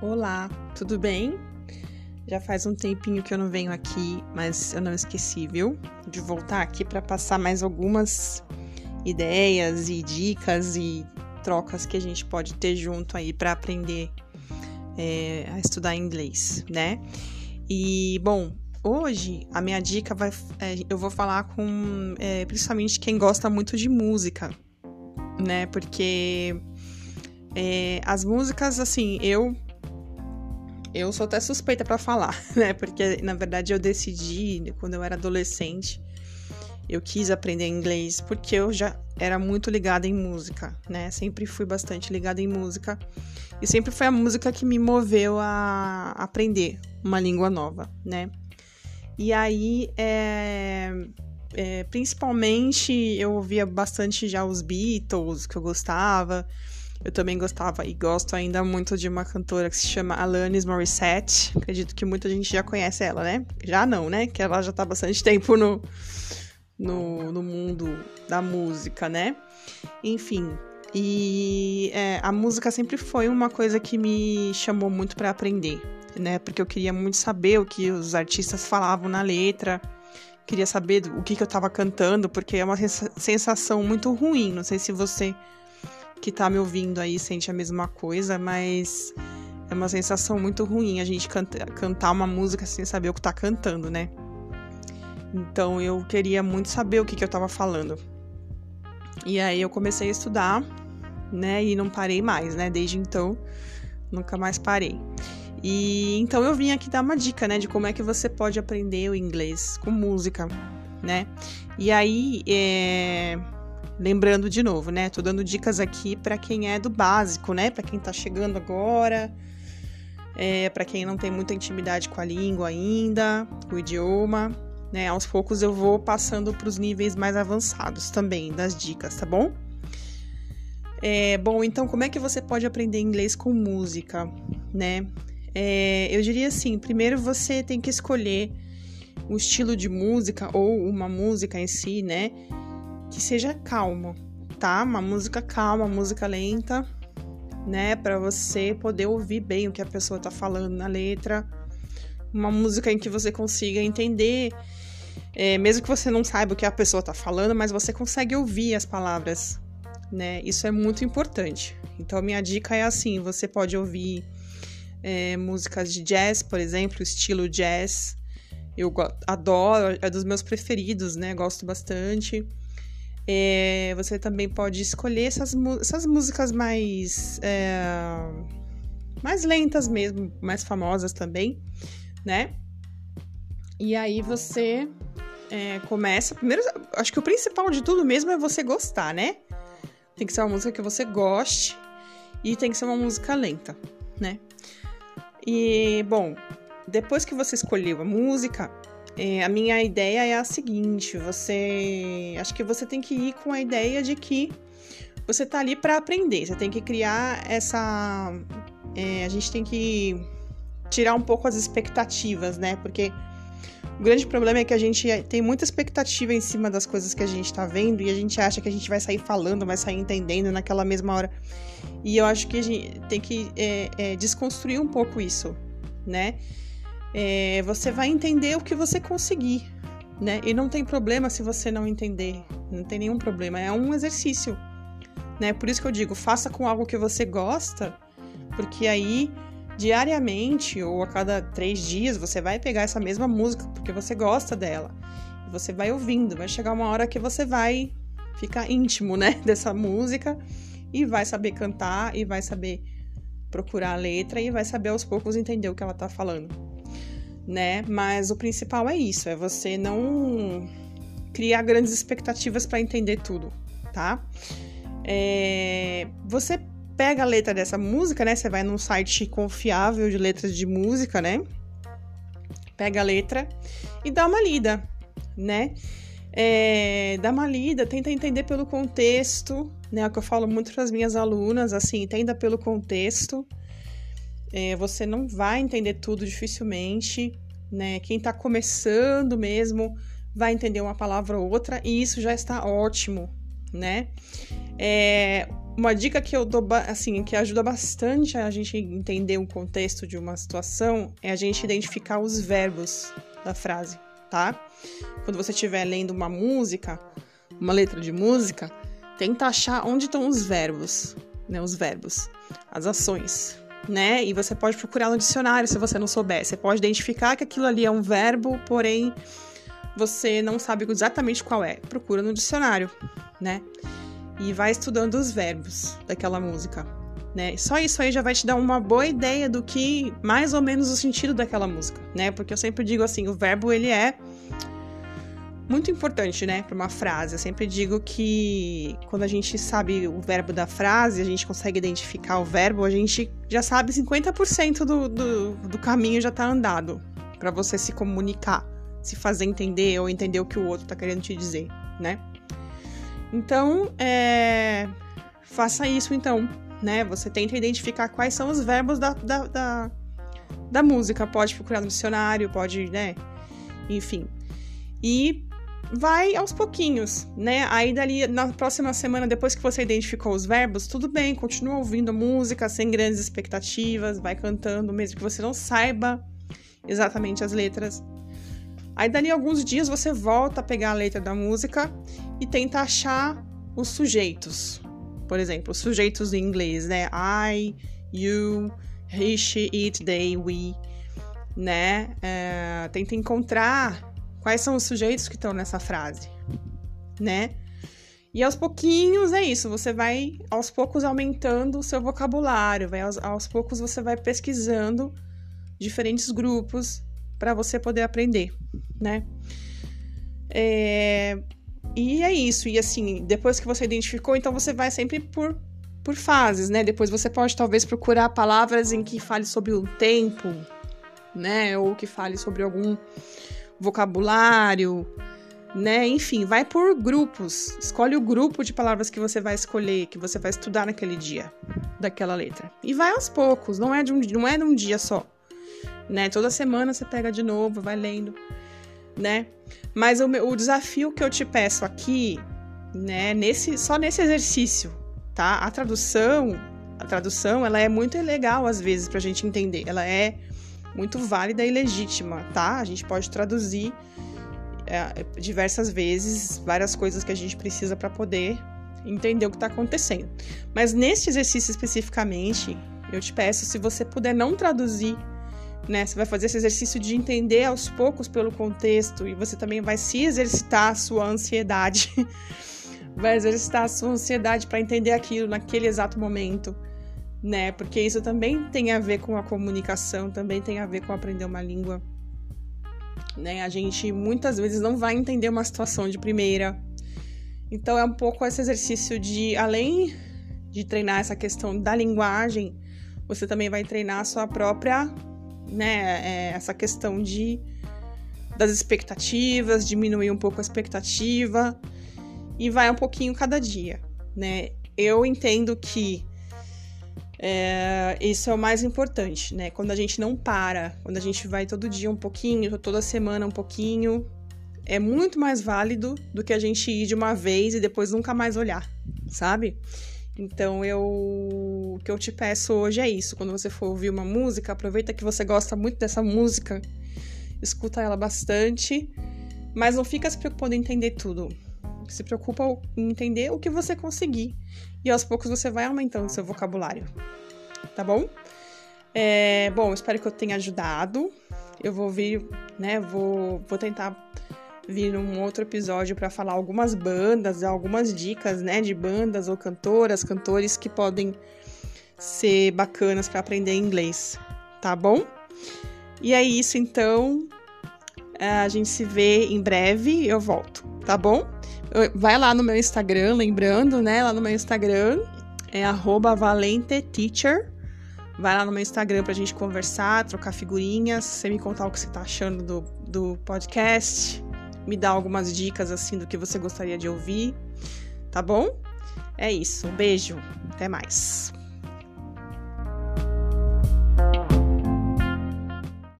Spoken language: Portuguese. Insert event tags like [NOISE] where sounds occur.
Olá, tudo bem? Já faz um tempinho que eu não venho aqui, mas eu não esqueci, viu? De voltar aqui para passar mais algumas ideias e dicas e trocas que a gente pode ter junto aí para aprender é, a estudar inglês, né? E bom, hoje a minha dica vai, é, eu vou falar com é, principalmente quem gosta muito de música, né? Porque é, as músicas, assim, eu eu sou até suspeita para falar, [LAUGHS] né? Porque na verdade eu decidi quando eu era adolescente, eu quis aprender inglês porque eu já era muito ligada em música, né? Sempre fui bastante ligada em música e sempre foi a música que me moveu a aprender uma língua nova, né? E aí, é, é, principalmente, eu ouvia bastante já os Beatles, que eu gostava. Eu também gostava e gosto ainda muito de uma cantora que se chama Alanis Morissette. Acredito que muita gente já conhece ela, né? Já não, né? Que ela já tá bastante [LAUGHS] tempo no, no, no mundo da música, né? Enfim. E é, a música sempre foi uma coisa que me chamou muito para aprender, né? Porque eu queria muito saber o que os artistas falavam na letra queria saber o que, que eu tava cantando, porque é uma sensação muito ruim. Não sei se você que tá me ouvindo aí sente a mesma coisa, mas é uma sensação muito ruim a gente canta, cantar uma música sem saber o que tá cantando, né? Então eu queria muito saber o que, que eu tava falando. E aí eu comecei a estudar, né? E não parei mais, né? Desde então, nunca mais parei. E então eu vim aqui dar uma dica, né? De como é que você pode aprender o inglês com música, né? E aí, é Lembrando de novo, né? Tô dando dicas aqui para quem é do básico, né? Para quem tá chegando agora, é, para quem não tem muita intimidade com a língua ainda, com o idioma, né? Aos poucos eu vou passando para os níveis mais avançados também das dicas, tá bom? É, bom, então como é que você pode aprender inglês com música, né? É, eu diria assim, primeiro você tem que escolher um estilo de música ou uma música em si, né? Que seja calmo, tá? Uma música calma, música lenta, né? Para você poder ouvir bem o que a pessoa tá falando na letra. Uma música em que você consiga entender, é, mesmo que você não saiba o que a pessoa tá falando, mas você consegue ouvir as palavras, né? Isso é muito importante. Então, minha dica é assim: você pode ouvir é, músicas de jazz, por exemplo, estilo jazz. Eu adoro, é dos meus preferidos, né? Gosto bastante. É, você também pode escolher essas, essas músicas mais. É, mais lentas mesmo, mais famosas também, né? E aí você é, começa. Primeiro, acho que o principal de tudo mesmo é você gostar, né? Tem que ser uma música que você goste e tem que ser uma música lenta, né? E, bom, depois que você escolheu a música, é, a minha ideia é a seguinte: você. Acho que você tem que ir com a ideia de que você tá ali para aprender. Você tem que criar essa. É, a gente tem que tirar um pouco as expectativas, né? Porque o grande problema é que a gente tem muita expectativa em cima das coisas que a gente tá vendo e a gente acha que a gente vai sair falando, vai sair entendendo naquela mesma hora. E eu acho que a gente tem que é, é, desconstruir um pouco isso, né? É, você vai entender o que você conseguir, né? E não tem problema se você não entender, não tem nenhum problema, é um exercício, né? Por isso que eu digo, faça com algo que você gosta, porque aí diariamente ou a cada três dias você vai pegar essa mesma música porque você gosta dela. Você vai ouvindo, vai chegar uma hora que você vai ficar íntimo, né, [LAUGHS] dessa música e vai saber cantar e vai saber procurar a letra e vai saber aos poucos entender o que ela tá falando né? Mas o principal é isso, é você não criar grandes expectativas para entender tudo, tá? É, você pega a letra dessa música, né? Você vai num site confiável de letras de música, né? Pega a letra e dá uma lida, né? É, dá uma lida, tenta entender pelo contexto, né? É o que eu falo muito para as minhas alunas, assim, entenda pelo contexto, é, você não vai entender tudo dificilmente, né? Quem está começando mesmo vai entender uma palavra ou outra e isso já está ótimo, né? É, uma dica que eu dou, assim, que ajuda bastante a gente entender o contexto de uma situação é a gente identificar os verbos da frase, tá? Quando você estiver lendo uma música, uma letra de música, tenta achar onde estão os verbos, né? Os verbos, as ações, né? E você pode procurar no dicionário se você não souber. Você pode identificar que aquilo ali é um verbo, porém você não sabe exatamente qual é. Procura no dicionário, né? E vai estudando os verbos daquela música, né? Só isso aí já vai te dar uma boa ideia do que mais ou menos o sentido daquela música, né? Porque eu sempre digo assim, o verbo ele é muito importante, né, para uma frase. Eu sempre digo que quando a gente sabe o verbo da frase, a gente consegue identificar o verbo, a gente já sabe 50% do, do, do caminho já tá andado para você se comunicar, se fazer entender ou entender o que o outro tá querendo te dizer, né? Então, é... faça isso então, né? Você tenta identificar quais são os verbos da, da, da, da música. Pode procurar no dicionário, pode, né? Enfim. E vai aos pouquinhos, né? Aí dali na próxima semana, depois que você identificou os verbos, tudo bem, continua ouvindo música sem grandes expectativas, vai cantando, mesmo que você não saiba exatamente as letras. Aí dali alguns dias você volta a pegar a letra da música e tenta achar os sujeitos. Por exemplo, os sujeitos em inglês, né? I, you, he, she, it, they, we, né? É, tenta encontrar Quais são os sujeitos que estão nessa frase, né? E aos pouquinhos é isso, você vai aos poucos aumentando o seu vocabulário, vai aos, aos poucos você vai pesquisando diferentes grupos para você poder aprender, né? É, e é isso, e assim, depois que você identificou, então você vai sempre por, por fases, né? Depois você pode talvez procurar palavras em que fale sobre o tempo, né? Ou que fale sobre algum vocabulário, né? Enfim, vai por grupos. Escolhe o grupo de palavras que você vai escolher, que você vai estudar naquele dia daquela letra. E vai aos poucos, não é de um, não é de um dia só. Né? Toda semana você pega de novo, vai lendo, né? Mas o, o desafio que eu te peço aqui, né, nesse só nesse exercício, tá? A tradução, a tradução, ela é muito legal às vezes pra gente entender. Ela é muito válida e legítima, tá? A gente pode traduzir é, diversas vezes várias coisas que a gente precisa para poder entender o que está acontecendo. Mas neste exercício especificamente, eu te peço, se você puder não traduzir, né? Você vai fazer esse exercício de entender aos poucos pelo contexto e você também vai se exercitar a sua ansiedade. [LAUGHS] vai exercitar a sua ansiedade para entender aquilo naquele exato momento né? Porque isso também tem a ver com a comunicação, também tem a ver com aprender uma língua. Né? A gente muitas vezes não vai entender uma situação de primeira. Então é um pouco esse exercício de, além de treinar essa questão da linguagem, você também vai treinar a sua própria, né? É, essa questão de das expectativas, diminuir um pouco a expectativa e vai um pouquinho cada dia, né? Eu entendo que é, isso é o mais importante, né? Quando a gente não para, quando a gente vai todo dia um pouquinho, toda semana um pouquinho, é muito mais válido do que a gente ir de uma vez e depois nunca mais olhar, sabe? Então eu o que eu te peço hoje é isso. Quando você for ouvir uma música, aproveita que você gosta muito dessa música, escuta ela bastante, mas não fica se preocupando em entender tudo. Se preocupa em entender o que você conseguir e aos poucos você vai aumentando seu vocabulário, tá bom? É, bom, espero que eu tenha ajudado. Eu vou vir, né? Vou, vou tentar vir num outro episódio para falar algumas bandas, algumas dicas, né, de bandas ou cantoras, cantores que podem ser bacanas para aprender inglês, tá bom? E é isso então. A gente se vê em breve, eu volto, tá bom? Vai lá no meu Instagram, lembrando, né? Lá no meu Instagram é valenteteacher. Vai lá no meu Instagram pra gente conversar, trocar figurinhas, você me contar o que você tá achando do, do podcast, me dar algumas dicas assim do que você gostaria de ouvir, tá bom? É isso, um beijo, até mais.